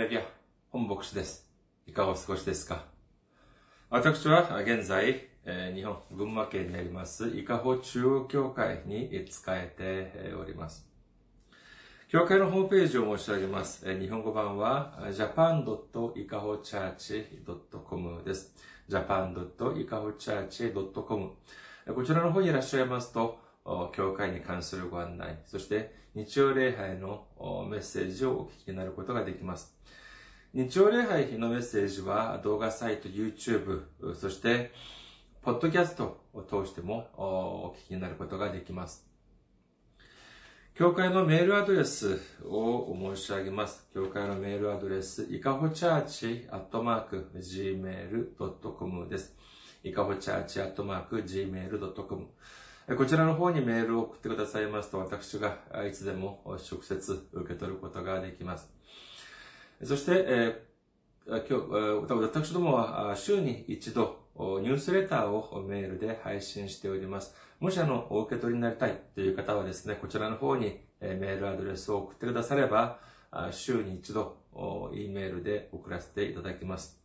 レビア、本牧師です。いかがお過ごしですか私は現在、え日本、群馬県にあります、伊香保中央教会に使えております。教会のホームページを申し上げます。日本語版は japan.ikahochurch.com です。japan.ikahochurch.com こちらの方にいらっしゃいますと、お教会に関するご案内、そして日曜礼拝のメッセージをお聞きになることができます。日曜礼拝のメッセージは動画サイト、YouTube、そして、ポッドキャストを通してもお聞きになることができます。教会のメールアドレスを申し上げます。教会のメールアドレス、いかほチャーチアットマーク gmail.com です。いかほチャーチアットマーク gmail.com こちらの方にメールを送ってくださいますと、私がいつでも直接受け取ることができます。そして、えー今日、えー私どもは週に一度ニュースレターをメールで配信しております。もしあの、お受け取りになりたいという方はですね、こちらの方にメールアドレスを送ってくだされば、週に一度、E メールで送らせていただきます。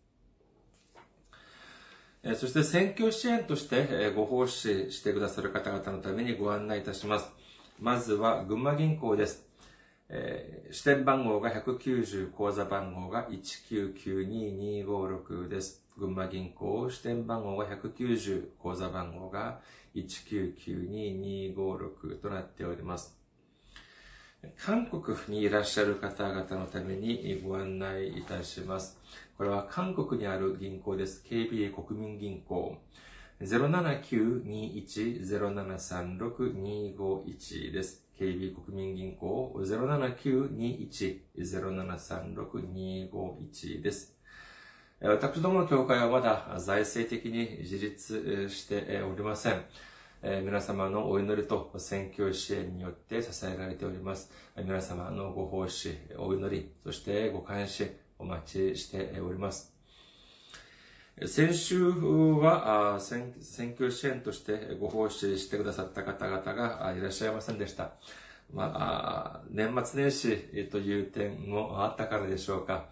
そして選挙支援としてご奉仕してくださる方々のためにご案内いたします。まずは群馬銀行です。えー支店番号が190、口座番号が1992256です。群馬銀行、支店番号が190、口座番号が1992256となっております。韓国にいらっしゃる方々のためにご案内いたします。これは韓国にある銀行です。KBA 国民銀行。079-21-0736-251です。KB 国民銀行079-21-0736-251です。私どもの教会はまだ財政的に自立しておりません。皆様のお祈りと選挙支援によって支えられております。皆様のご奉仕、お祈り、そしてご関心お待ちしております。先週は選挙支援としてご奉仕してくださった方々がいらっしゃいませんでした。まあ、年末年始という点もあったからでしょうか。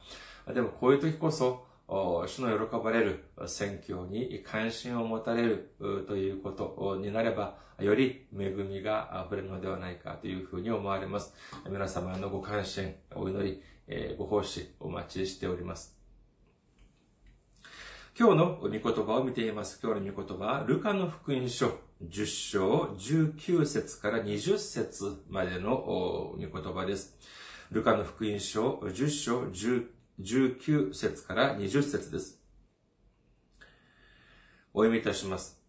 でもこういう時こそ、主の喜ばれる選挙に関心を持たれるということになれば、より恵みが溢れるのではないかというふうに思われます。皆様のご関心、お祈り、ご奉仕お待ちしております。今日の御言葉を見ています。今日の御言葉は、ルカの福音書10章19節から20節までの御言葉です。ルカの福音書10章10 19節から20節です。お読みいたします。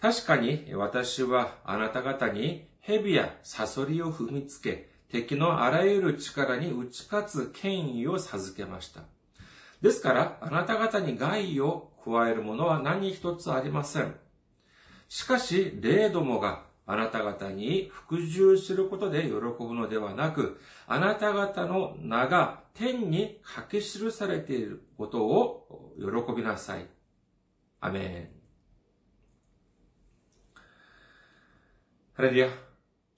確かに私はあなた方に蛇やサソリを踏みつけ、敵のあらゆる力に打ち勝つ権威を授けました。ですから、あなた方に害を加えるものは何一つありません。しかし、霊どもがあなた方に服従することで喜ぶのではなく、あなた方の名が天に書き記されていることを喜びなさい。アメン。ハレルヤ。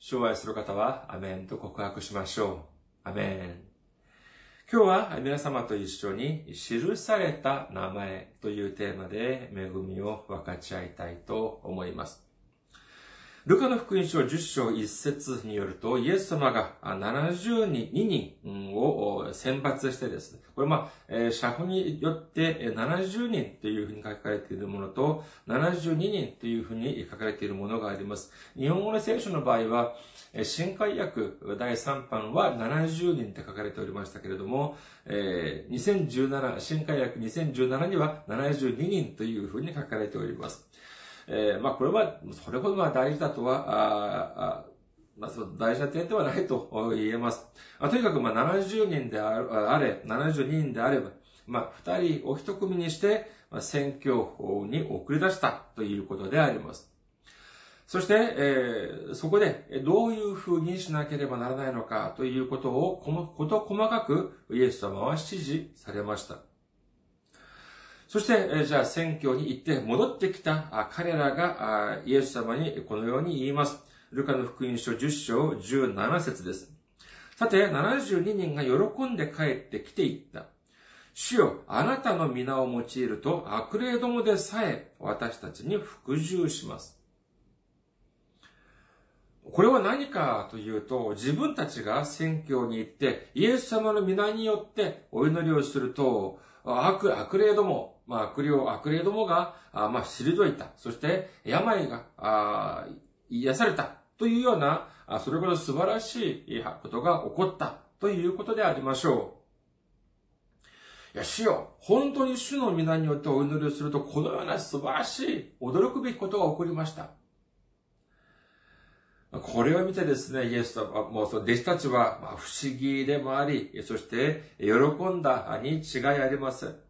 主を愛する方は、アメンと告白しましょう。アメン。今日は皆様と一緒に記された名前というテーマで恵みを分かち合いたいと思います。ルカの福音書10章1節によると、イエス様が70人、2人を選抜してですね、これまあ、社保によって70人というふうに書かれているものと、72人というふうに書かれているものがあります。日本語の聖書の場合は、新海訳第3版は70人って書かれておりましたけれども、2017、新海訳2017には72人というふうに書かれております。えーまあこれは、それほどまあ大事だとは、ああまあ、大事な点ではないと言えます。あとにかくまあ70人であれ、72人であれば、まあ2人お一組にして、まあ選挙法に送り出したということであります。そして、えーそこでどういうふうにしなければならないのかということを、こと細かくイエス様は指示されました。そして、じゃあ選挙に行って戻ってきた彼らがイエス様にこのように言います。ルカの福音書10章17節です。さて、72人が喜んで帰ってきていった。主よ、あなたの皆を用いると悪霊どもでさえ私たちに服従します。これは何かというと、自分たちが選挙に行って、イエス様の皆によってお祈りをすると、悪、悪霊ども、まあ悪霊、悪霊どもが、あまあ退いた。そして、病が、あ癒された。というような、あそれほど素晴らしいことが起こったということでありましょう。いや、主よ、本当に主の皆によってお祈りをすると、このような素晴らしい、驚くべきことが起こりました。これを見てですね、イエス様、もうその弟子たちはまあ不思議でもあり、そして喜んだに違いありません。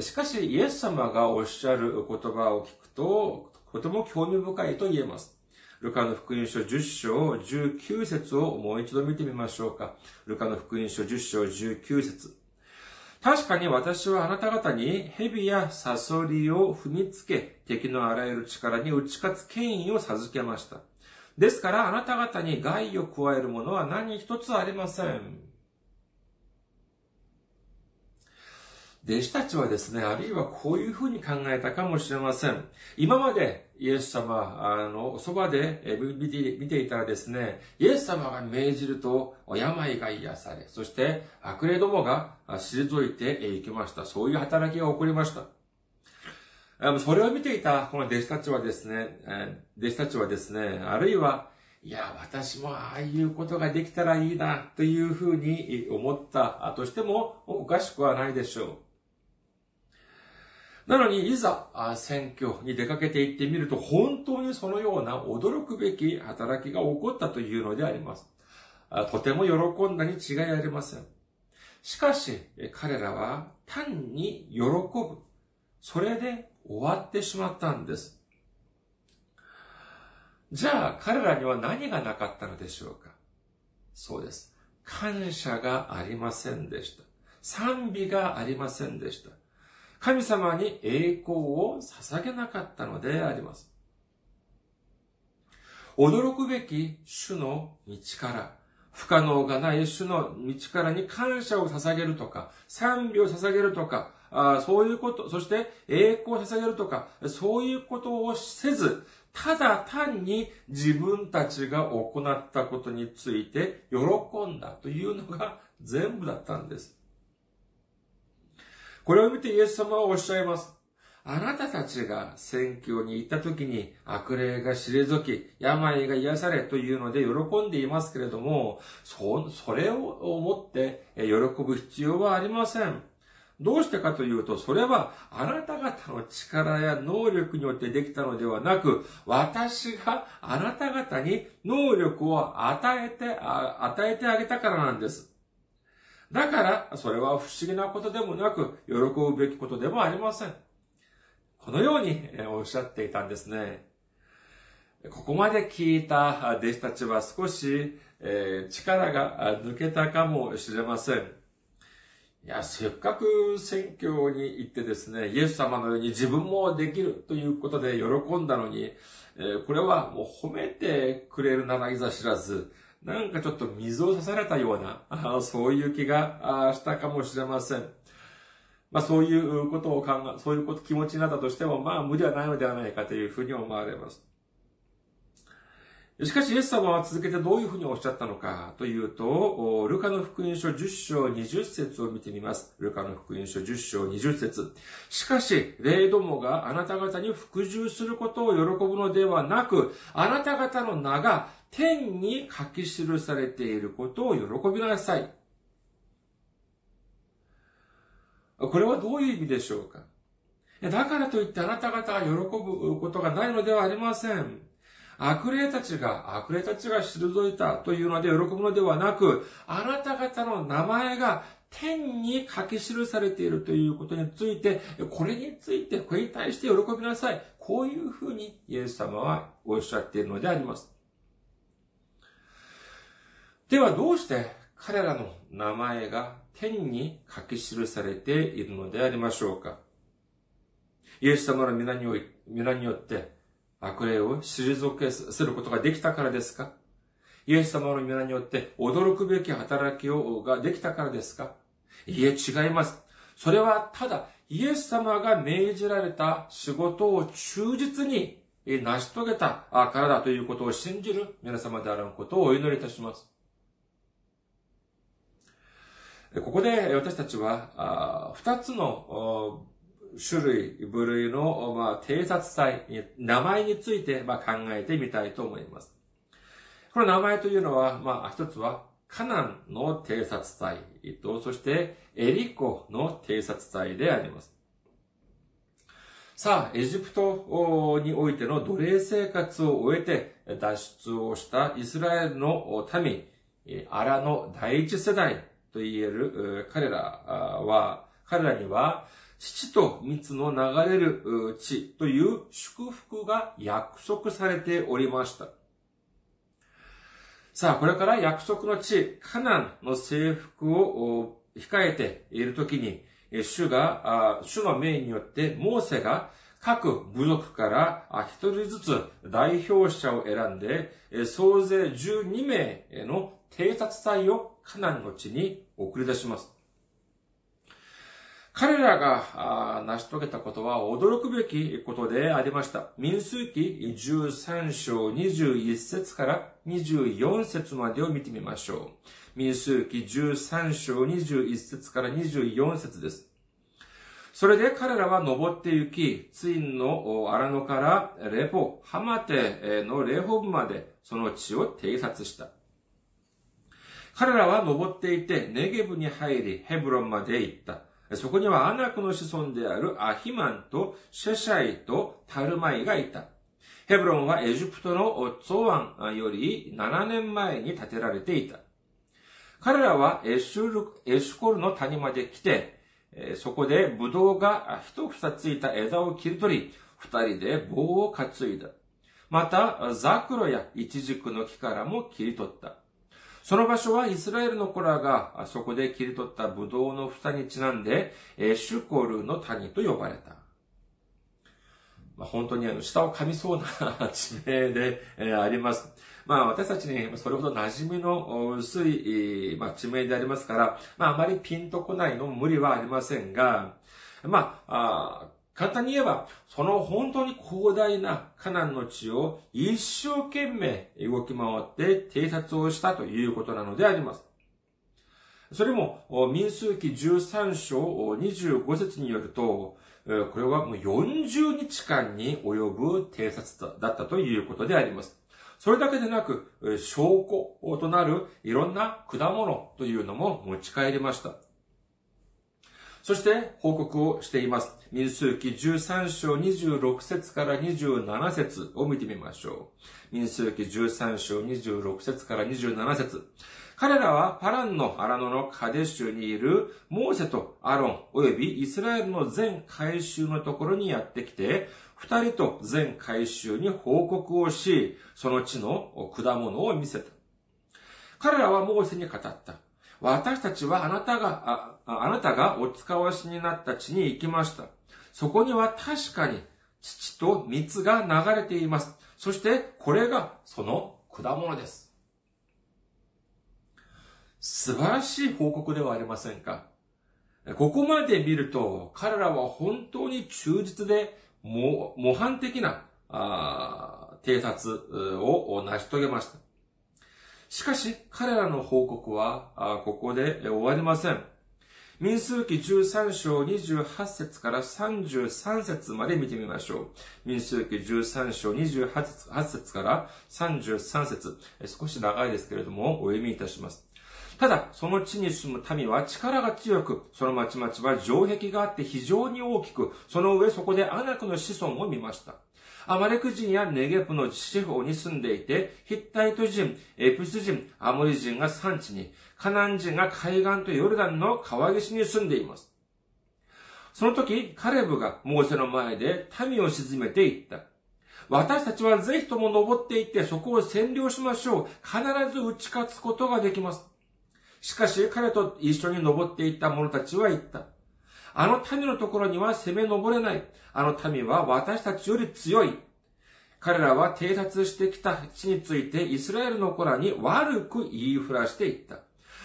しかし、イエス様がおっしゃる言葉を聞くと、とても興味深いと言えます。ルカの福音書10章19節をもう一度見てみましょうか。ルカの福音書10章19節確かに私はあなた方に蛇やサソリを踏みつけ、敵のあらゆる力に打ち勝つ権威を授けました。ですからあなた方に害を加えるものは何一つありません。弟子たちはですね、あるいはこういうふうに考えたかもしれません。今までイエス様、あの、そばで見て見ていたらですね、イエス様が命じると病が癒され、そして悪霊どもが退いていきました。そういう働きが起こりました。それを見ていたこの弟子たちはですね、弟子たちはですね、あるいは、いや、私もああいうことができたらいいな、というふうに思ったとしてもおかしくはないでしょう。なのに、いざ、選挙に出かけていってみると、本当にそのような驚くべき働きが起こったというのであります。とても喜んだに違いありません。しかし、彼らは単に喜ぶ。それで終わってしまったんです。じゃあ、彼らには何がなかったのでしょうかそうです。感謝がありませんでした。賛美がありませんでした。神様に栄光を捧げなかったのであります。驚くべき主の道から、不可能がない主の道からに感謝を捧げるとか、賛美を捧げるとか、あそういうこと、そして栄光を捧げるとか、そういうことをせず、ただ単に自分たちが行ったことについて喜んだというのが全部だったんです。これを見てイエス様はおっしゃいます。あなたたちが選挙に行った時に悪霊が退き、病が癒されというので喜んでいますけれども、そ、それを思って喜ぶ必要はありません。どうしてかというと、それはあなた方の力や能力によってできたのではなく、私があなた方に能力を与えて、与えてあげたからなんです。だから、それは不思議なことでもなく、喜ぶべきことでもありません。このようにおっしゃっていたんですね。ここまで聞いた弟子たちは少し、え力が抜けたかもしれません。いや、せっかく選挙に行ってですね、イエス様のように自分もできるということで喜んだのに、えこれはもう褒めてくれるならいざ知らず、なんかちょっと水を刺されたような、そういう気がしたかもしれません。まあそういうことを考え、そういうこと気持ちになったとしても、まあ無理はないのではないかというふうに思われます。しかし、イエス様は続けてどういうふうにおっしゃったのかというと、ルカの福音書10章20節を見てみます。ルカの福音書10章20節しかし、霊どもがあなた方に服従することを喜ぶのではなく、あなた方の名が天に書き記されていることを喜びなさい。これはどういう意味でしょうか？だからといってあなた方は喜ぶことがないのではありません。悪霊たちが、悪霊たちが退いたというので喜ぶのではなく、あなた方の名前が天に書き記されているということについて、これについて、これに対して喜びなさい。こういうふうにイエス様はおっしゃっているのであります。ではどうして彼らの名前が天に書き記されているのでありましょうか？イエス様の皆によって悪霊を退けすることができたからですか？イエス様の皆によって驚くべき働きをができたからですか？いえ、違います。それはただ、イエス様が命じられた仕事を忠実に成し遂げたからだということを信じる皆様であることをお祈りいたします。ここで私たちは、二つの種類、部類の、まあ、偵察隊、名前について、まあ、考えてみたいと思います。この名前というのは、まあ、一つは、カナンの偵察隊と、そしてエリコの偵察隊であります。さあ、エジプトにおいての奴隷生活を終えて脱出をしたイスラエルの民、アラの第一世代と言える彼らは、彼らには、父と蜜の流れる地という祝福が約束されておりました。さあ、これから約束の地、カナンの征服を控えているときに、主が、主の命によってモーセが各部族から一人ずつ代表者を選んで、総勢12名への偵察隊をカナンの地に送り出します。彼らが成し遂げたことは驚くべきことでありました。民数記13章21節から24節までを見てみましょう。民数記13章21節から24節です。それで彼らは登って行き、ツインの荒野からレポ、ハマテのレホブまでその地を偵察した。彼らは登っていて、ネゲブに入り、ヘブロンまで行った。そこにはアナクの子孫であるアヒマンとシェシャイとタルマイがいた。ヘブロンはエジプトのツォアンより7年前に建てられていた。彼らはエシュルエシュコルの谷まで来て、そこでブドウが一房ついた枝を切り取り、二人で棒を担いだ。また、ザクロやイチジクの木からも切り取った。その場所はイスラエルの子らがそこで切り取ったブドウの房にちなんで、シュコルの谷と呼ばれた。まあ、本当にあの、下を噛みそうな地名で、あります。まあ私たちにそれほど馴染みの薄い、ま、地名でありますから、まああまりピンとこないの無理はありませんが、まあ、あ簡単に言えば、その本当に広大なカナンの地を一生懸命動き回って偵察をしたということなのであります。それも、民数記13章25節によると、これはもう40日間に及ぶ偵察だったということであります。それだけでなく、証拠となるいろんな果物というのも持ち帰りました。そして報告をしています。民数記13章26節から27節を見てみましょう。民数記13章26節から27節彼らはパランの荒野のカデシュにいるモーセとアロン及びイスラエルの全回収のところにやってきて、二人と全回収に報告をし、その地の果物を見せた。彼らはモーセに語った。私たちはあなたが、ああなたがお使わしになった地に行きました。そこには確かに土と蜜が流れています。そしてこれがその果物です。素晴らしい報告ではありませんかここまで見ると彼らは本当に忠実で模範的な偵察を成し遂げました。しかし、彼らの報告は、ここで終わりません。民数記13章28節から33節まで見てみましょう。民数記13章28節から33節少し長いですけれども、お読みいたします。ただ、その地に住む民は力が強く、その町々は城壁があって非常に大きく、その上そこでアナクの子孫を見ました。アマレク人やネゲプの地方に住んでいて、ヒッタイト人、エプス人、アモリ人が産地に、カナン人が海岸とヨルダンの川岸に住んでいます。その時、カレブがモーセの前で民を沈めていった。私たちはぜひとも登っていってそこを占領しましょう。必ず打ち勝つことができます。しかし彼と一緒に登っていった者たちは言った。あの民のところには攻め登れない。あの民は私たちより強い。彼らは偵察してきた地についてイスラエルの子らに悪く言いふらしていった。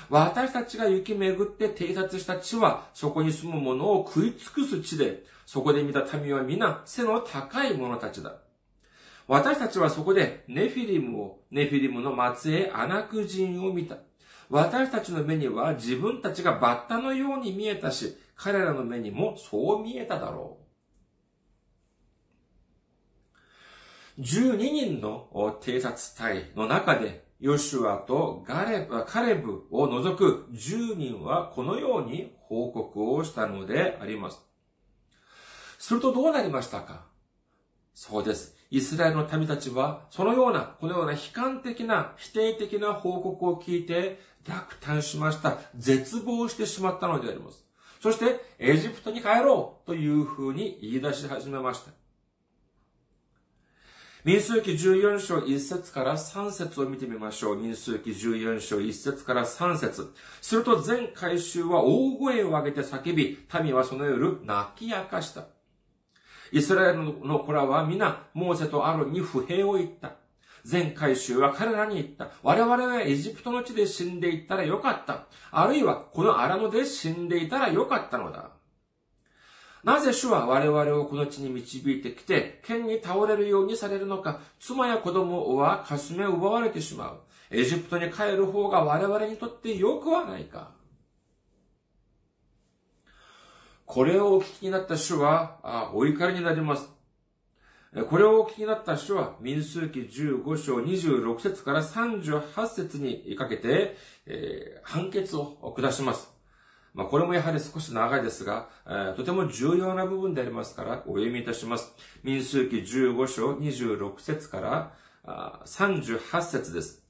私たちが行き巡って偵察した地は、そこに住む者を食い尽くす地で、そこで見た民は皆背の高い者たちだ。私たちはそこでネフィリムを、ネフィリムの末裔アナク人を見た。私たちの目には自分たちがバッタのように見えたし、彼らの目にもそう見えただろう。12人の偵察隊の中で、ヨシュアとガレブ、カレブを除く10人はこのように報告をしたのであります。するとどうなりましたか？そうです。イスラエルの民たちは、そのような、このような悲観的な、否定的な報告を聞いて、落胆しました。絶望してしまったのであります。そして、エジプトに帰ろうというふうに言い出し始めました。民数記14章1節から3節を見てみましょう。民数記14章1節から3節すると全回収は大声を上げて叫び、民はその夜泣き明かした。イスラエルの子らは皆、モーセとアロンに不平を言った。全回収は彼らに言った。我々はエジプトの地で死んでいったらよかった。あるいはこの荒野で死んでいたらよかったのだ。なぜ主は我々をこの地に導いてきて、剣に倒れるようにされるのか、妻や子供は霞を奪われてしまう。エジプトに帰る方が我々にとって良くはないか。これをお聞きになった主は、あお怒りになります。これをお聞きになった人は、民数記15章26節から38節にかけて、えー、判決を下します。まあ、これもやはり少し長いですが、えー、とても重要な部分でありますから、お読みいたします。民数記15章26節からあ38節です。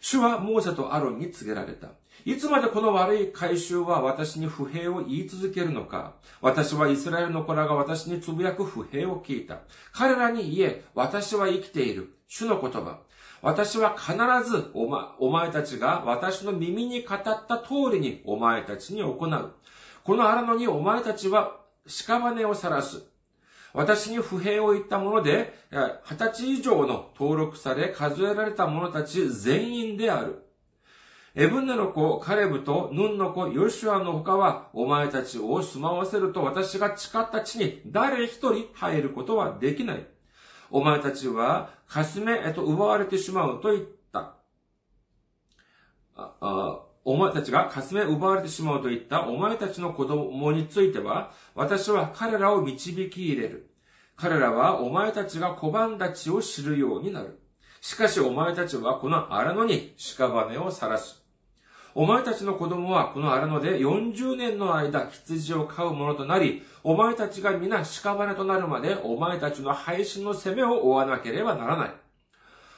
主はモーセとアロンに告げられた。いつまでこの悪い回収は私に不平を言い続けるのか私はイスラエルの子らが私につぶやく不平を聞いた。彼らに言え、私は生きている。主の言葉。私は必ずお,、ま、お前たちが私の耳に語った通りにお前たちに行う。この荒野にお前たちは屍を晒す。私に不平を言ったもので、二十歳以上の登録され数えられた者たち全員である。エブンネの子、カレブとヌンの子、ヨシュアの他は、お前たちを住まわせると私が誓った地に誰一人入ることはできない。お前たちは、かすめへと奪われてしまうと言った。お前たちがかすめ奪われてしまうと言ったお前たちの子供については、私は彼らを導き入れる。彼らはお前たちが小判立ちを知るようになる。しかしお前たちはこの荒野に屍を晒す。お前たちの子供はこの荒野で40年の間羊を飼うものとなり、お前たちが皆屍となるまでお前たちの配信の責めを負わなければならない。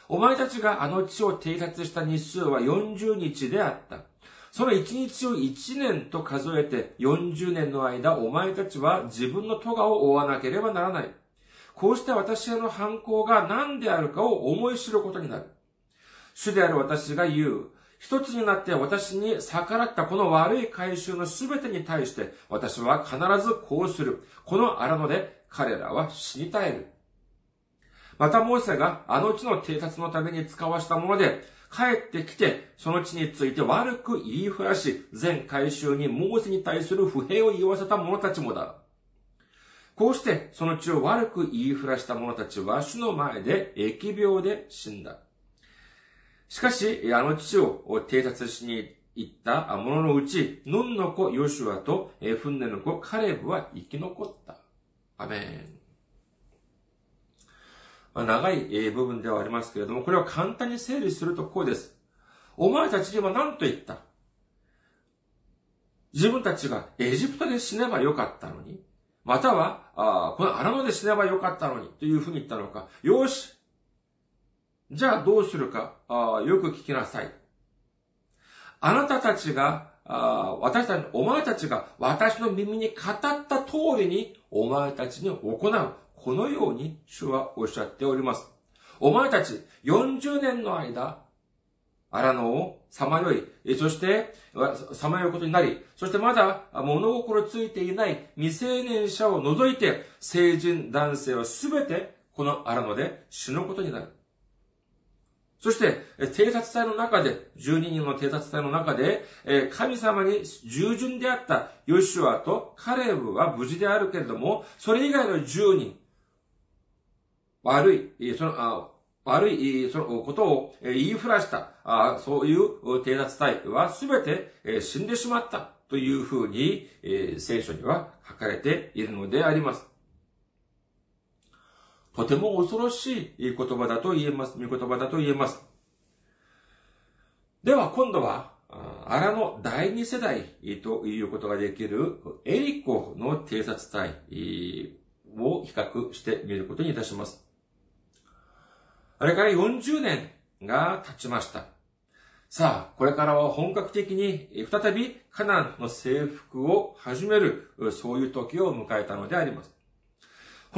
お前たちがあの地を偵察した日数は40日であった。その1日を1年と数えて40年の間お前たちは自分の咎を負わなければならない。こうして私への犯行が何であるかを思い知ることになる。主である私が言う。一つになって私に逆らったこの悪い回収のすべてに対して私は必ずこうする。この荒野で彼らは死に絶える。またモーセがあの地の偵察のために使わしたもので、帰ってきて、その地について悪く言いふらし、全回収にモーセに対する不平を言わせた者たちもだ。こうして、その地を悪く言いふらした者たちは、主の前で疫病で死んだ。しかし、あの地を偵察しに行った者のうち、ヌンの子ヨシュアとフンネの子カレブは生き残った。アメン。長い部分ではありますけれども、これを簡単に整理するとこうです。お前たちには何と言った？自分たちがエジプトで死ねばよかったのに、または、あこの荒野で死ねばよかったのに、というふうに言ったのか、よし、じゃあどうするか、あよく聞きなさい。あなたたちが、あ私たち、お前たちが私の耳に語った通りにお前たちに行う。このように主はおっしゃっております。お前たち40年の間、荒野をさまよい、そして、さまようことになり、そしてまだ物心ついていない未成年者を除いて、成人男性はすべてこの荒野で死ぬことになる。そして、偵察隊の中で、12人の偵察隊の中で、神様に従順であったヨシュアとカレブは無事であるけれども、それ以外の10人、悪い、その、悪い、そのことを言いふらした、そういう偵察隊はすべて死んでしまったというふうに、聖書には書かれているのであります。とても恐ろしい言葉だと言えます。見言葉だと言えます。では今度は、アラの第二世代ということができるエリコの偵察隊を比較してみることにいたします。あれから40年が経ちました。さあ、これからは本格的に再びカナンの征服を始める、そういう時を迎えたのであります。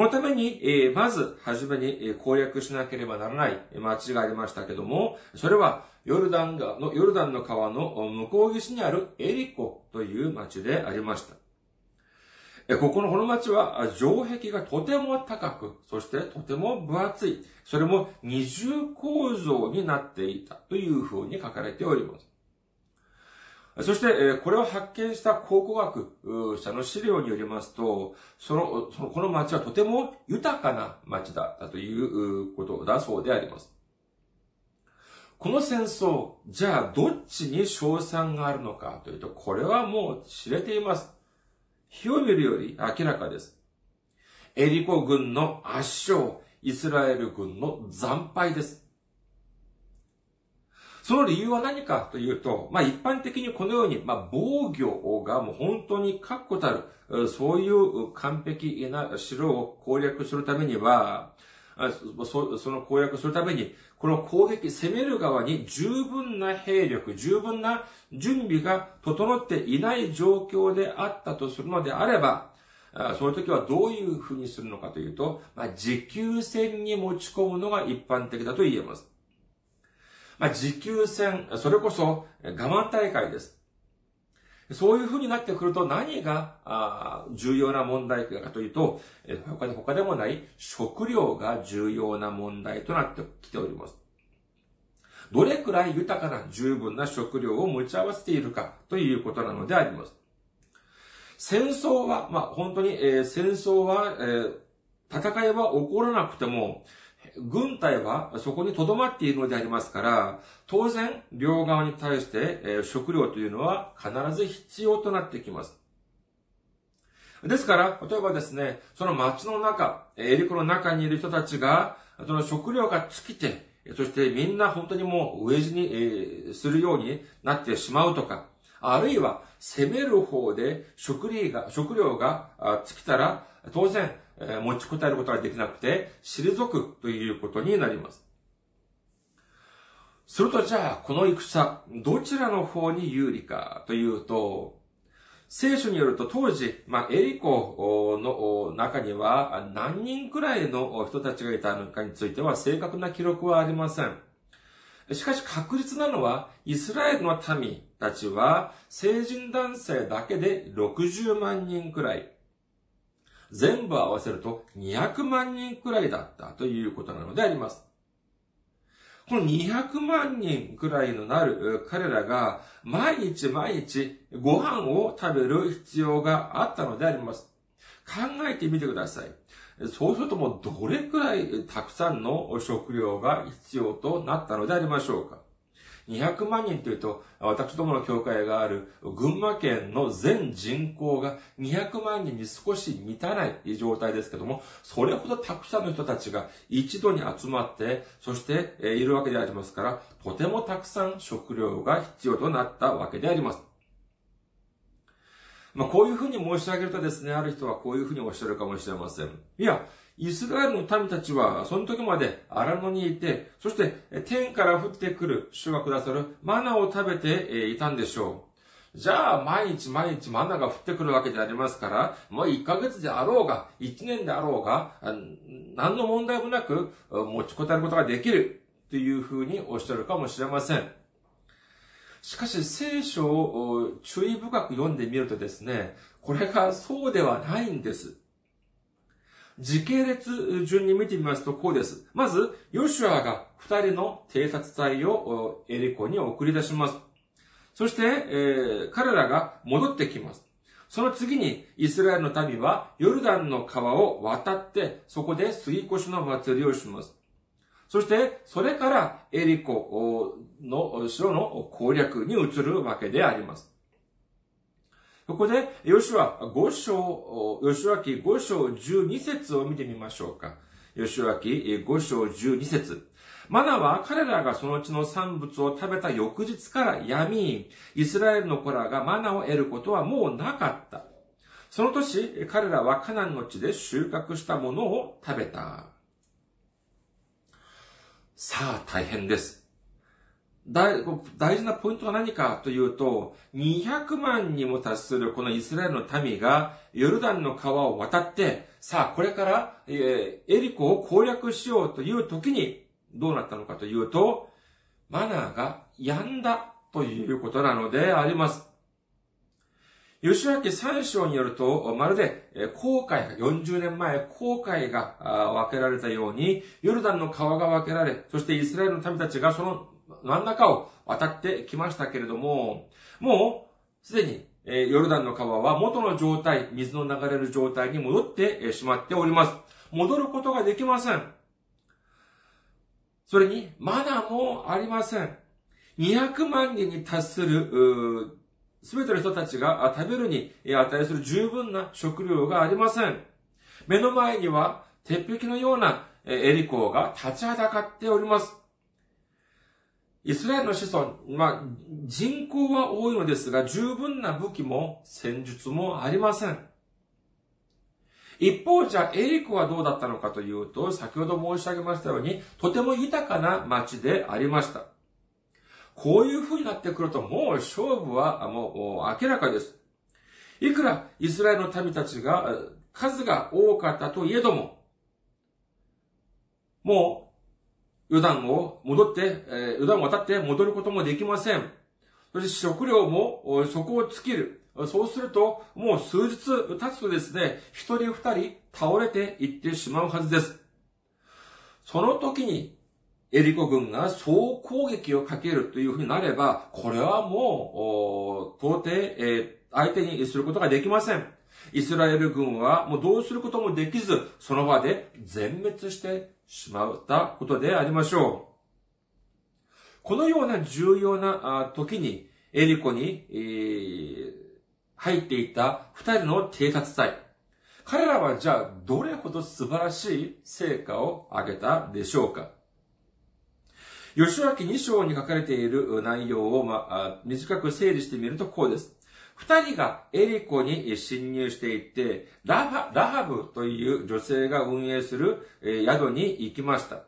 このために、えーまず、はじめにえ攻略しなければならない町がありましたけども、それは、ヨルダン川の、ヨルダンの川の向こう岸にあるエリコという町でありました。ここのこの町は城壁がとても高く、そしてとても分厚い、それも二重構造になっていたというふうに書かれております。そして、これを発見した考古学者の資料によりますと、その、その、この町はとても豊かな町だったということだそうであります。この戦争、じゃあどっちに賞賛があるのかというと、これはもう知れています。火を見るより明らかです。エリコ軍の圧勝、イスラエル軍の惨敗です。その理由は何かというと、まあ一般的にこのように、まあ防御がもう本当に確固たる、そういう完璧な城を攻略するためには、その攻略するために、この攻撃、攻める側に十分な兵力、十分な準備が整っていない状況であったとするのであれば、その時はどういうふうにするのかというと、まあ、持久戦に持ち込むのが一般的だと言えます。まあ、持久戦、それこそ我慢大会です。そういう風になってくると何が重要な問題かというと、他で他でもない食料が重要な問題となってきております。どれくらい豊かな十分な食料を持ち合わせているかということなのであります。戦争は、まあ、本当に、えー、戦争は、えー、戦いは起こらなくても、軍隊はそこに留まっているのでありますから、当然、両側に対して、食料というのは必ず必要となってきます。ですから、例えばですね、その街の中、エリコの中にいる人たちが、その食料が尽きて、そしてみんな本当にもう飢え死にするようになってしまうとか、あるいは攻める方で食料が、食料が尽きたら、当然、持ちこたえることができなくて、退くということになります。するとじゃあ、この戦、どちらの方に有利かというと、聖書によると当時、まあ、エリコの中には何人くらいの人たちがいたのかについては正確な記録はありません。しかし確実なのは、イスラエルの民たちは成人男性だけで60万人くらい。全部合わせると200万人くらいだったということなのであります。この200万人くらいのなる彼らが毎日毎日ご飯を食べる必要があったのであります。考えてみてください。そうするともうどれくらいたくさんの食料が必要となったのでありましょうか。200万人というと、私どもの教会がある群馬県の全人口が200万人に少し満たない状態ですけども、それほどたくさんの人たちが一度に集まって、そしているわけでありますから、とてもたくさん食料が必要となったわけであります。まあ、こういうふうに申し上げるとですね、ある人はこういうふうにおっしゃるかもしれません。いや、イスラエルの民たちは、その時まで荒野にいて、そして天から降ってくる主がくださるマナを食べていたんでしょう。じゃあ、毎日毎日マナが降ってくるわけでありますから、もう1ヶ月であろうが、1年であろうが、何の問題もなく持ちこたえることができるというふうにおっしゃるかもしれません。しかし、聖書を注意深く読んでみるとですね、これがそうではないんです。時系列順に見てみますとこうです。まず、ヨシュアが二人の偵察隊をエリコに送り出します。そして、えー、彼らが戻ってきます。その次に、イスラエルの民は、ヨルダンの川を渡って、そこで杉越の祭りをします。そして、それからエリコの城の攻略に移るわけであります。ここで、ヨシュア5章、ヨシュア記5章12節を見てみましょうか。ヨシュア記5章12節マナは彼らがそのうちの産物を食べた翌日から闇、イスラエルの子らがマナを得ることはもうなかった。その年、彼らはカナンの地で収穫したものを食べた。さあ、大変です。大大事なポイントは何かというと、200万にも達するこのイスラエルの民がヨルダンの川を渡って、さあ、これから、えー、エリコを攻略しようという時に、どうなったのかというと、マナーが止んだということなのであります。吉明三章によると、まるで航海が、40年前、航海が分けられたように、ヨルダンの川が分けられ、そしてイスラエルの民たちがその真ん中を渡ってきましたけれども、もう、すでに、ヨルダンの川は元の状態、水の流れる状態に戻ってしまっております。戻ることができません。それに、マナもありません。200万人に達する、すべての人たちが食べるに値する十分な食料がありません。目の前には、鉄壁のようなエリコが立ちはだかっております。イスラエルの子孫、まあ、人口は多いのですが、十分な武器も戦術もありません。一方、じゃ、エリコはどうだったのかというと、先ほど申し上げましたように、とても豊かな町でありました。こういう風になってくると、もう勝負はもう明らかです。いくらイスラエルの民たちが数が多かったといえども、もう、ヨダンを戻って、ヨダンを渡って戻ることもできません。そして食料も底を尽きる。そうすると、もう数日経つとですね、一人二人倒れていってしまうはずです。その時に、エリコ軍が総攻撃をかけるというふうになれば、これはもう、到底、えー、相手にすることができません。イスラエル軍はもうどうすることもできず、その場で全滅してしまったことでありましょう。このような重要な時に、エリコに、えー入っていた二人の偵察隊。彼らはじゃあどれほど素晴らしい成果を上げたでしょうか吉脇二章に書かれている内容を、まあ、短く整理してみるとこうです。二人がエリコに侵入していって、ラハラハブという女性が運営する宿に行きました。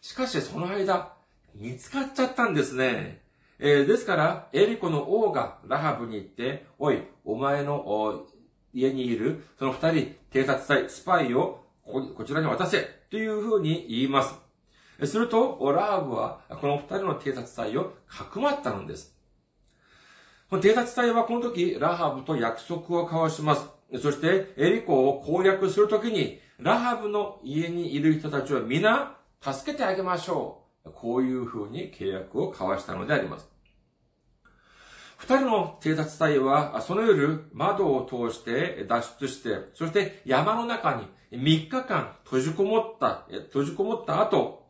しかしその間、見つかっちゃったんですね。えー、ですから、エリコの王がラハブに行って、おい、お前の家にいる、その二人、偵察隊、スパイをここちらに渡せというふうに言います。すると、ラハブは、この二人の偵察隊をかくまったのです。この偵察隊はこの時、ラハブと約束を交わします。そして、エリコを攻略するときに、ラハブの家にいる人たちを皆、助けてあげましょう。こういうふうに契約を交わしたのであります。二人の偵察隊は、その夜、窓を通して脱出して、そして山の中に3日間閉じこもった、閉じこもった後、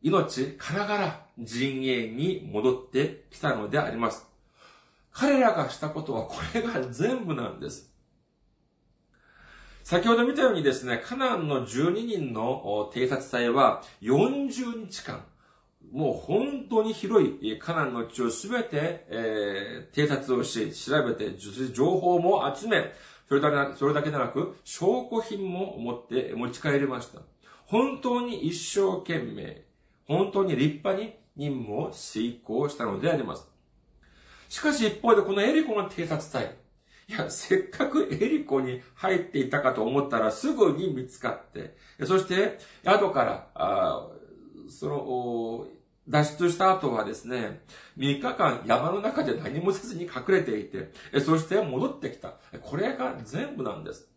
命からがら陣営に戻ってきたのであります。彼らがしたことはこれが全部なんです。先ほど見たようにですね、カナンの12人の偵察隊は40日間、もう本当に広いカナンの地をすべて、えー、偵察をし、調べて、情報も集め、それだけそれだけでなく、証拠品も持って持ち帰りました。本当に一生懸命、本当に立派に任務を遂行したのであります。しかし一方でこのエリコが偵察隊、いや、せっかくエリコに入っていたかと思ったらすぐに見つかって、そして、後から、あその、脱出した後はですね、3日間山の中で何もせずに隠れていて、そして戻ってきた。これが全部なんです。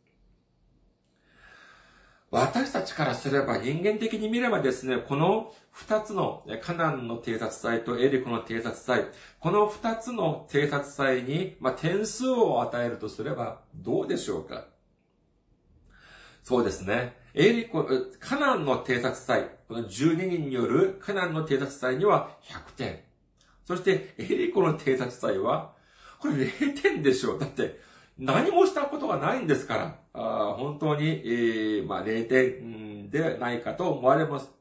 私たちからすれば人間的に見ればですね、この二つのカナンの偵察隊とエリコの偵察隊、この二つの偵察隊に、まあ、点数を与えるとすればどうでしょうか？そうですね。エリコ、カナンの偵察隊、この12人によるカナンの偵察隊には100点。そしてエリコの偵察隊は、これ0点でしょう。だって、何もしたことがないんですから、あ本当に、えー、まあ、0点でないかと思われます。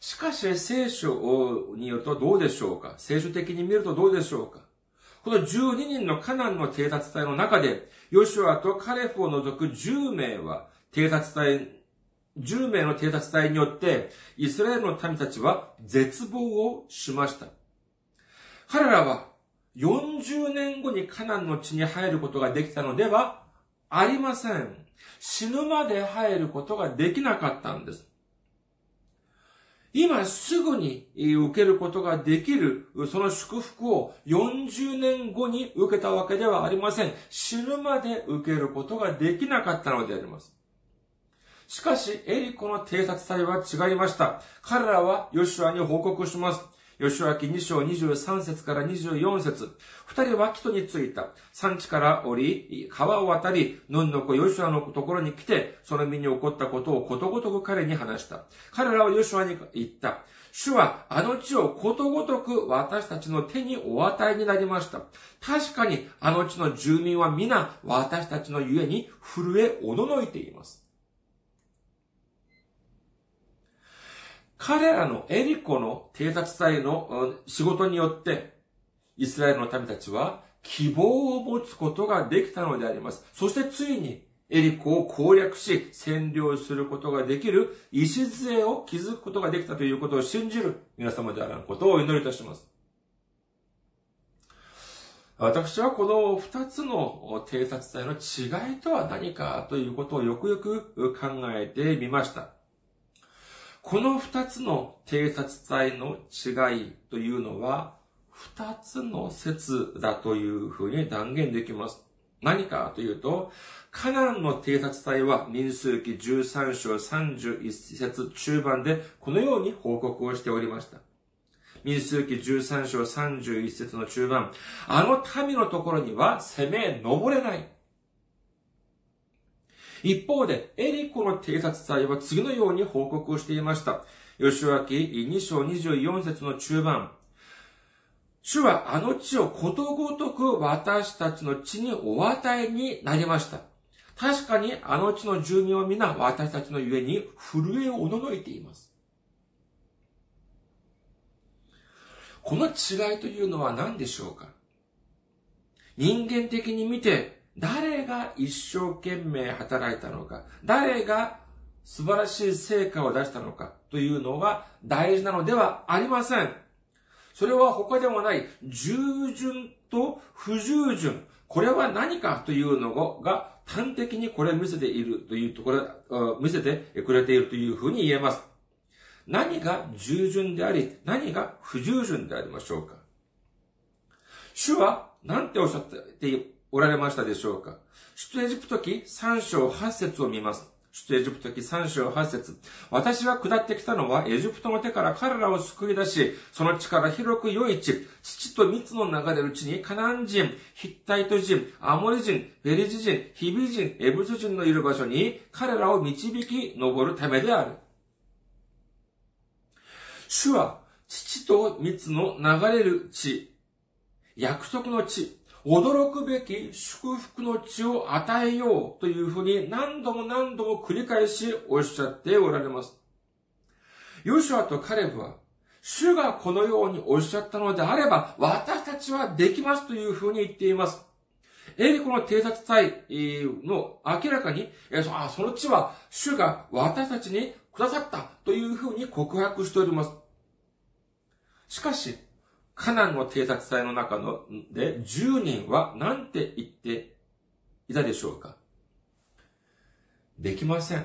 しかし、聖書によるとどうでしょうか？聖書的に見るとどうでしょうか？この12人のカナンの偵察隊の中で、ヨシュアとカレフを除く10名は、偵察隊、10名の偵察隊によって、イスラエルの民たちは絶望をしました。彼らは40年後にカナンの地に入ることができたのではありません。死ぬまで入ることができなかったんです。今すぐに受けることができる、その祝福を40年後に受けたわけではありません。死ぬまで受けることができなかったのであります。しかし、エリコの偵察隊は違いました。彼らはヨシュアに報告します。吉脇2章23節から24節二人は人に着いた。産地から降り、川を渡り、ヌンの子ヨシュアのところに来て、その身に起こったことをことごとく彼に話した。彼らはヨシュアに言った。主はあの地をことごとく私たちの手にお与えになりました。確かにあの地の住民は皆私たちのゆえに震えおののいています。彼らのエリコの偵察隊の仕事によって、イスラエルの民たちは希望を持つことができたのであります。そしてついにエリコを攻略し、占領することができる礎を築くことができたということを信じる皆様であることをお祈りいたします。私はこの二つの偵察隊の違いとは何かということをよくよく考えてみました。この二つの偵察隊の違いというのは、二つの説だというふうに断言できます。何かというと、カナンの偵察隊は民数記13章31節中盤でこのように報告をしておりました。民数記13章31節の中盤、あの民のところには攻め登れない。一方で、エリコの偵察隊は次のように報告をしていました。吉脇2章24節の中盤。主はあの地をことごとく私たちの地にお与えになりました。確かにあの地の住民は皆私たちのゆえに震えをおののいています。この違いというのは何でしょうか？人間的に見て誰が一生懸命働いたのか、誰が素晴らしい成果を出したのかというのが大事なのではありません。それは他でもない従順と不従順。これは何かというのが端的にこれを見せているというところ、見せてくれているというふうに言えます。何が従順であり、何が不従順でありましょうか。主は何ておっしゃっておられましたでしょうか？出エジプト記3章8節を見ます。出エジプト記3章8節私は下ってきたのはエジプトの手から彼らを救い出し、その地から広く良い地、土と蜜の流れる地にカナン人、ヒッタイト人、アモリ人、ペリジ人、ヒビ人、エブス人のいる場所に彼らを導き登るためである。主は土と蜜の流れる地、約束の地、驚くべき祝福の地を与えようというふうに何度も何度も繰り返しおっしゃっておられます。ヨシュアとカレブは、主がこのようにおっしゃったのであれば、私たちはできますというふうに言っています。エリコの偵察隊の明らかに、その地は主が私たちにくださったというふうに告白しております。しかし、カナンの偵察隊の中ので10人は何て言っていたでしょうか？できません。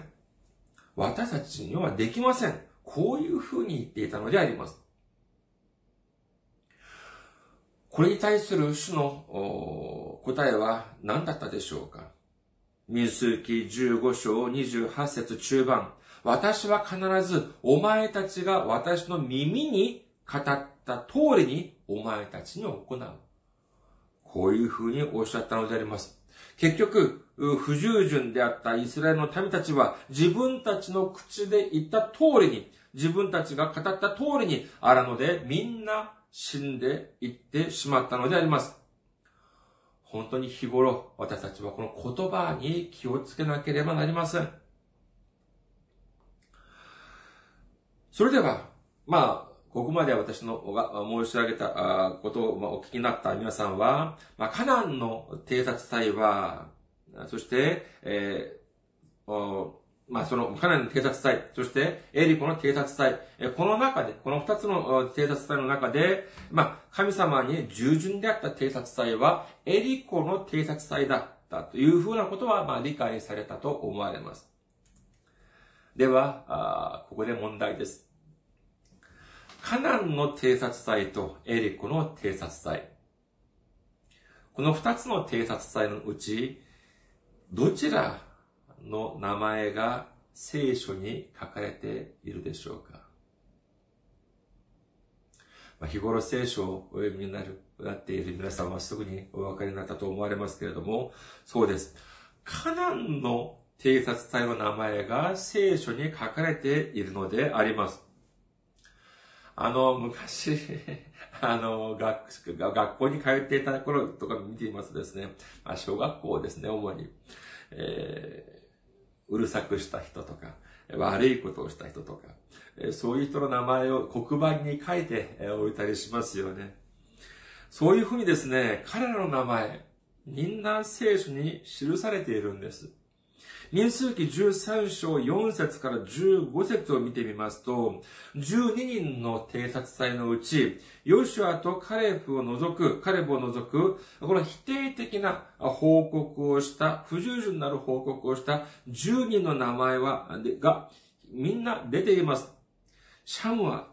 私たちにはできません。こういうふうに言っていたのであります。これに対する主の答えは何だったでしょうか？民数記15章28節中盤。私は必ずお前たちが私の耳に語った通りにお前たちに行う。こういうふうにおっしゃったのであります。結局、不従順であったイスラエルの民たちは自分たちの口で言った通りに、自分たちが語った通りにあらのでみんな死んでいってしまったのであります。本当に日頃私たちはこの言葉に気をつけなければなりません。それでは、まあ、ここまで私の申し上げたことをお聞きになった皆さんは、まあ、カナンの偵察隊は、そして、えー、まあ、その、カナンの偵察隊、そして、エリコの偵察隊、この中で、この二つの偵察隊の中で、まあ、神様に従順であった偵察隊は、エリコの偵察隊だったというふうなことは、まあ、理解されたと思われます。では、ここで問題です。カナンの偵察隊とエリコの偵察隊。この二つの偵察隊のうち、どちらの名前が聖書に書かれているでしょうか、日頃聖書をお読みになる、なっている皆さんはすぐにお分かりになったと思われますけれども、そうです。カナンの偵察隊の名前が聖書に書かれているのであります。あの、昔、あの、学、学校に通っていた頃とか見ていますとですね、まあ、小学校ですね、主に。えー、うるさくした人とか、悪いことをした人とかえ、そういう人の名前を黒板に書いておいたりしますよね。そういうふうにですね、彼らの名前、みんな聖書に記されているんです。民数記13章4節から15節を見てみますと、12人の偵察隊のうち、ヨシュアとカレブを除く、カレブを除く、この否定的な報告をした、不従順なる報告をした10人の名前は、が、みんな出ています。シャムア、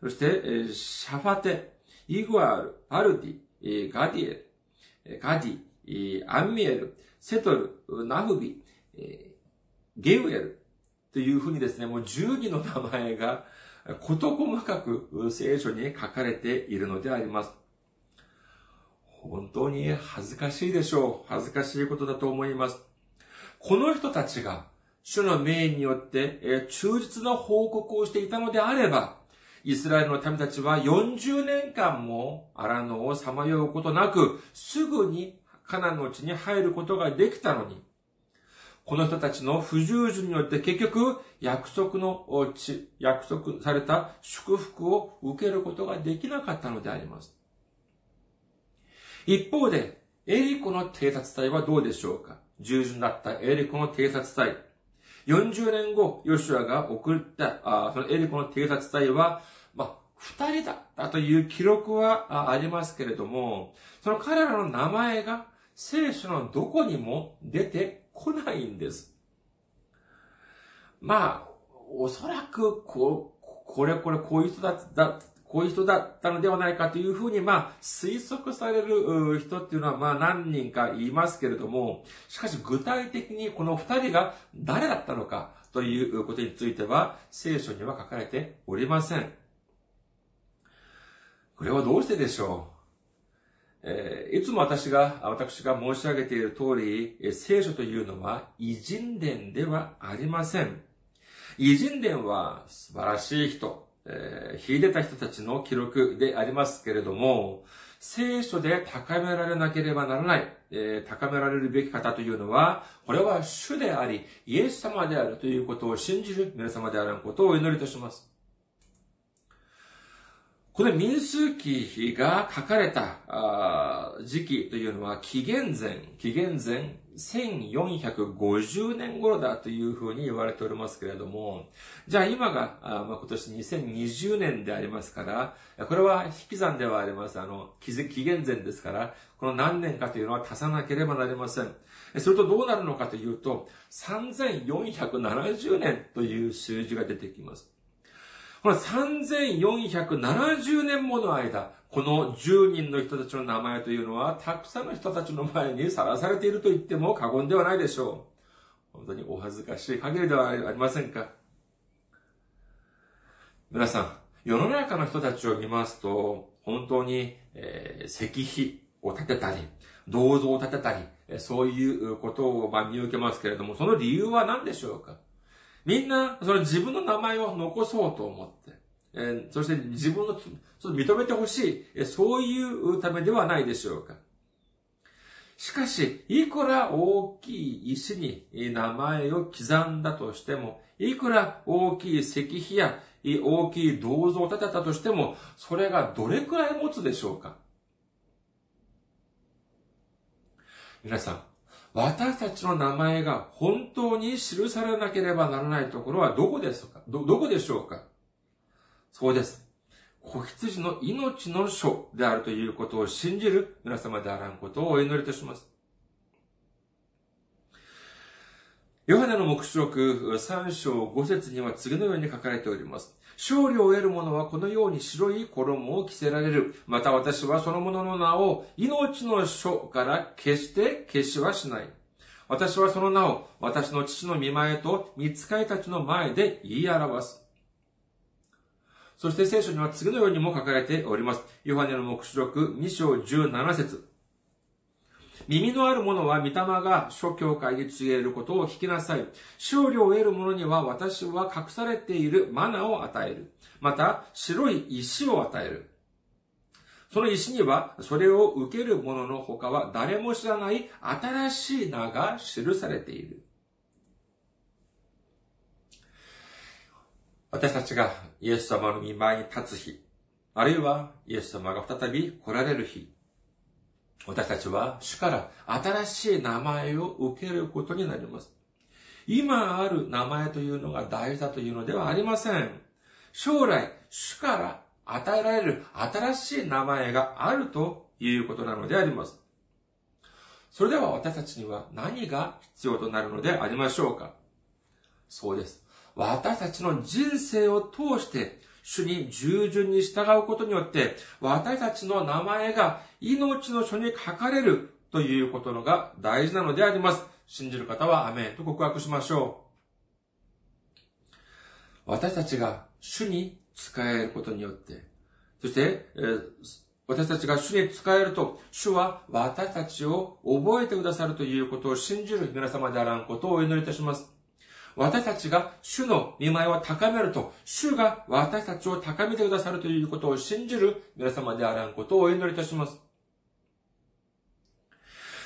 そして、シャファテ、イグアール、パルディ、ガディエル、ガディ、アンミエル、セトル、ナフビ、えー、ゲウエルというふうにですね、もう12の名前が事細かく聖書に書かれているのであります。本当に恥ずかしいでしょう。恥ずかしいことだと思います。この人たちが主の命によって忠実な報告をしていたのであれば、イスラエルの民たちは40年間も荒野をさまようことなく、すぐにカナンの地に入ることができたのに、この人たちの不従順によって結局、約束の地、約束された祝福を受けることができなかったのであります。一方で、エリコの偵察隊はどうでしょうか？従順だったエリコの偵察隊。40年後、ヨシュアが送った、あそのエリコの偵察隊は、まあ、二人だったという記録はありますけれども、その彼らの名前が聖書のどこにも出て来ないんです。まあ、おそらく、こう、これこれこういう人だった、こういう人だったのではないかというふうに、まあ、推測される人っていうのは、まあ、何人か言いますけれども、しかし具体的にこの二人が誰だったのかということについては、聖書には書かれておりません。これはどうしてでしょう？えいつも私が、私が申し上げている通り、聖書というのは偉人伝ではありません。偉人伝は素晴らしい人、え、秀でた人たちの記録でありますけれども、聖書で高められなければならない、え、高められるべき方というのは、これは主であり、イエス様であるということを信じる皆様であることをお祈りいたします。この民数記が書かれた時期というのは紀元前、紀元前1450年頃だというふうに言われておりますけれども、じゃあ今が、ま、今年2020年でありますから、これは引き算ではあります。あの、紀元前ですから、この何年かというのは足さなければなりません。それとどうなるのかというと、3470年という数字が出てきます。この3470年もの間、この10人の人たちの名前というのは、たくさんの人たちの前にさらされていると言っても過言ではないでしょう。本当にお恥ずかしい限りではありませんか？皆さん、世の中の人たちを見ますと、本当に、えー、石碑を建てたり、銅像を建てたり、そういうことを、ま、見受けますけれども、その理由は何でしょうか？みんな、その自分の名前を残そうと思って、えー、そして自分の、その認めてほしい、えそういうためではないでしょうか。しかし、いくら大きい石に名前を刻んだとしても、いくら大きい石碑や大きい銅像を建てたとしても、それがどれくらい持つでしょうか。皆さん、私たちの名前が本当に記されなければならないところはどこですか？ど、どこでしょうか？そうです。子羊の命の書であるということを信じる皆様であらんことをお祈りいたします。ヨハネの目視録3章5節には次のように書かれております。勝利を得る者はこのように白い衣を着せられる。また私はその者の名を命の書から決して消しはしない。私はその名を私の父の見前と見つかいたちの前で言い表す。そして聖書には次のようにも書かれております。ヨハネの目視録2章17節耳のある者は御霊が諸教会に告げることを聞きなさい。勝利を得る者には私は隠されているマナを与える。また、白い石を与える。その石には、それを受ける者の他は誰も知らない新しい名が記されている。私たちがイエス様の見舞いに立つ日、あるいはイエス様が再び来られる日、私たちは主から新しい名前を受けることになります。今ある名前というのが大事だというのではありません。将来、主から与えられる新しい名前があるということなのであります。それでは私たちには何が必要となるのでありましょうかそうです。私たちの人生を通して主に従順に従うことによって、私たちの名前が命の書に書かれるということのが大事なのであります。信じる方はアメンと告白しましょう。私たちが主に使えることによって、そして、えー、私たちが主に使えると、主は私たちを覚えてくださるということを信じる皆様であらんことをお祈りいたします。私たちが主の見舞いを高めると、主が私たちを高めてくださるということを信じる皆様であらんことをお祈りいたします。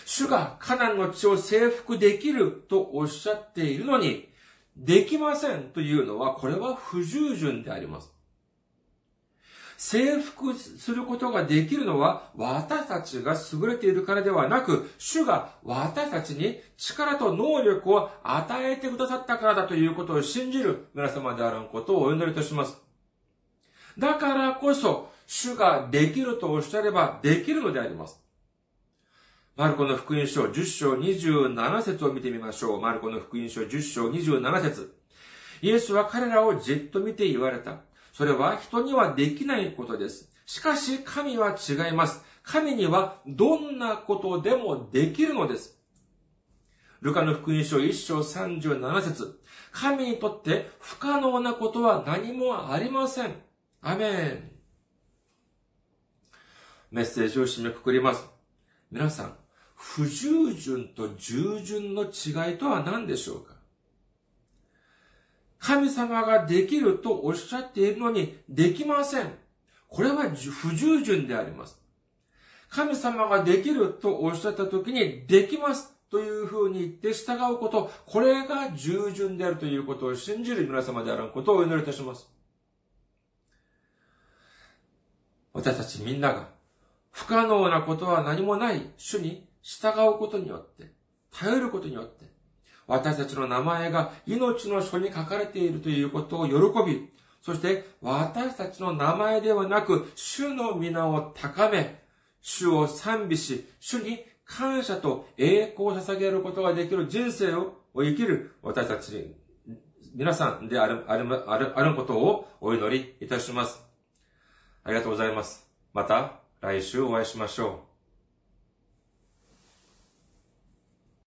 主がカナンの地を征服できるとおっしゃっているのに、できませんというのは、これは不従順であります。征服することができるのは私たちが優れているからではなく、主が私たちに力と能力を与えてくださったからだということを信じる皆様であることをお祈りいたします。だからこそ、主ができるとおっしゃればできるのであります。マルコの福音書10章27節を見てみましょう。マルコの福音書10章27節イエスは彼らをじっと見て言われた。それは人にはできないことです。しかし神は違います。神にはどんなことでもできるのです。ルカの福音書1章37節神にとって不可能なことは何もありません。アメン。メッセージを締めくくります。皆さん、不従順と従順の違いとは何でしょうか？神様ができるとおっしゃっているのにできません。これは不従順であります。神様ができるとおっしゃった時にできますというふうに言って従うこと、これが従順であるということを信じる皆様であることをお祈りいたします。私たちみんなが不可能なことは何もない主に従うことによって、頼ることによって、私たちの名前が命の書に書かれているということを喜び、そして私たちの名前ではなく、主の皆を高め、主を賛美し、主に感謝と栄光を捧げることができる人生を生きる私たち皆さんである、ある、ある、あることをお祈りいたします。ありがとうございます。また来週お会いしましょう。